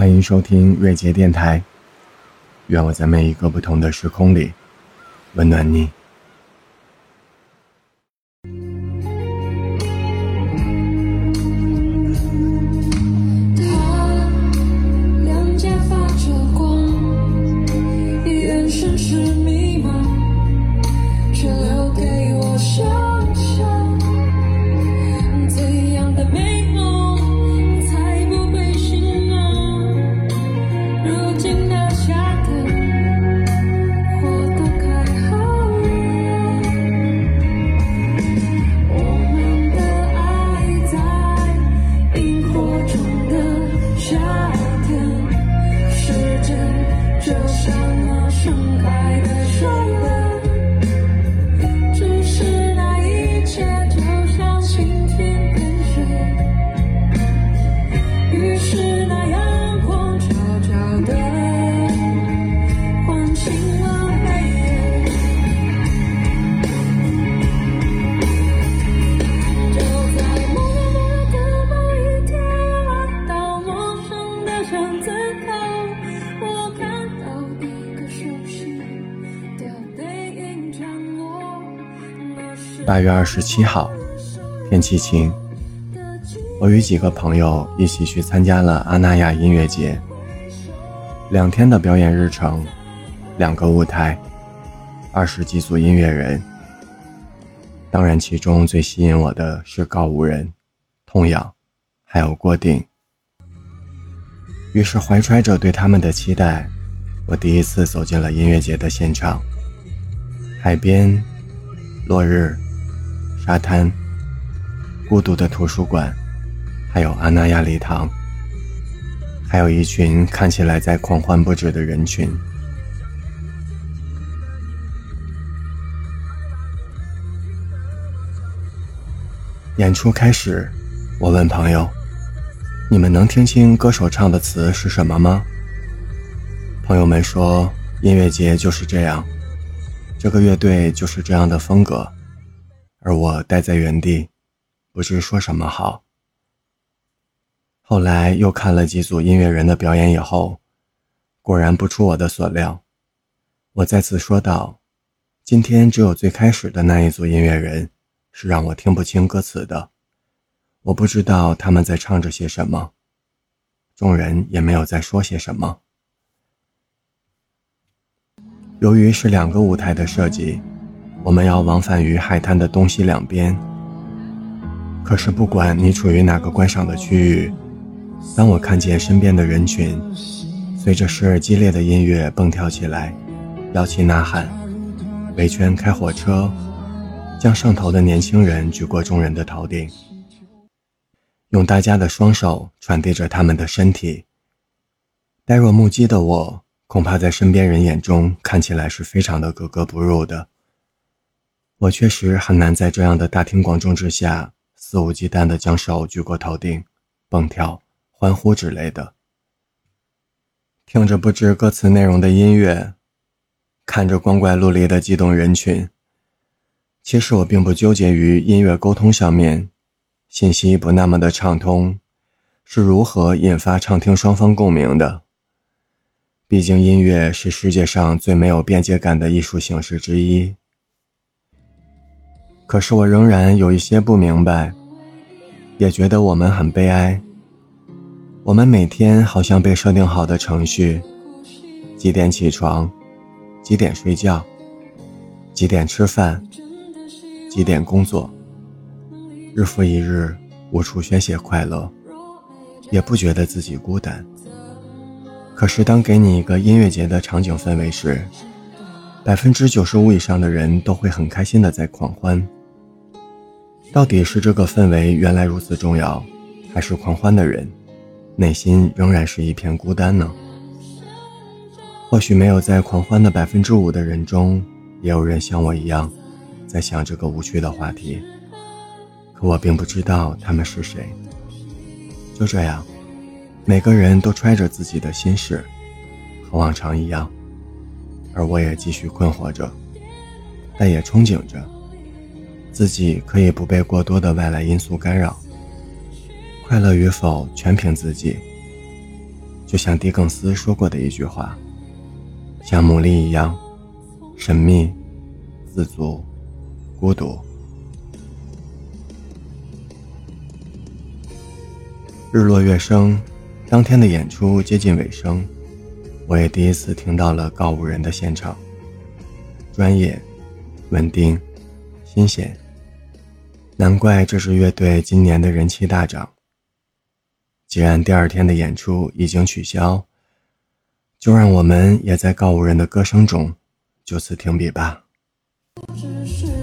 欢迎收听瑞杰电台，愿我在每一个不同的时空里温暖你。八月二十七号，天气晴。我与几个朋友一起去参加了阿那亚音乐节。两天的表演日程，两个舞台，二十几组音乐人。当然，其中最吸引我的是告五人、痛仰，还有郭顶。于是，怀揣着对他们的期待，我第一次走进了音乐节的现场。海边，落日。沙滩、孤独的图书馆，还有阿那亚礼堂，还有一群看起来在狂欢不止的人群。演出开始，我问朋友：“你们能听清歌手唱的词是什么吗？”朋友们说：“音乐节就是这样，这个乐队就是这样的风格。”而我待在原地，不知说什么好。后来又看了几组音乐人的表演以后，果然不出我的所料。我再次说道：“今天只有最开始的那一组音乐人是让我听不清歌词的，我不知道他们在唱着些什么，众人也没有再说些什么。由于是两个舞台的设计。”我们要往返于海滩的东西两边。可是不管你处于哪个观赏的区域，当我看见身边的人群随着时而激烈的音乐蹦跳起来，摇旗呐喊，围圈开火车，将上头的年轻人举过众人的头顶，用大家的双手传递着他们的身体。呆若木鸡的我，恐怕在身边人眼中看起来是非常的格格不入的。我确实很难在这样的大庭广众之下肆无忌惮地将手举过头顶，蹦跳、欢呼之类的。听着不知歌词内容的音乐，看着光怪陆离的激动人群。其实我并不纠结于音乐沟通上面，信息不那么的畅通，是如何引发畅听双方共鸣的。毕竟音乐是世界上最没有边界感的艺术形式之一。可是我仍然有一些不明白，也觉得我们很悲哀。我们每天好像被设定好的程序：几点起床，几点睡觉，几点吃饭，几点工作，日复一日，无处宣泄快乐，也不觉得自己孤单。可是当给你一个音乐节的场景氛围时，百分之九十五以上的人都会很开心的在狂欢。到底是这个氛围原来如此重要，还是狂欢的人内心仍然是一片孤单呢？或许没有在狂欢的百分之五的人中，也有人像我一样，在想这个无趣的话题。可我并不知道他们是谁。就这样，每个人都揣着自己的心事，和往常一样，而我也继续困惑着，但也憧憬着。自己可以不被过多的外来因素干扰，快乐与否全凭自己。就像狄更斯说过的一句话：“像牡蛎一样神秘、自足、孤独。”日落月升，当天的演出接近尾声，我也第一次听到了告五人的现场，专业、稳定、新鲜，难怪这支乐队今年的人气大涨。既然第二天的演出已经取消，就让我们也在告五人的歌声中就此停笔吧。只是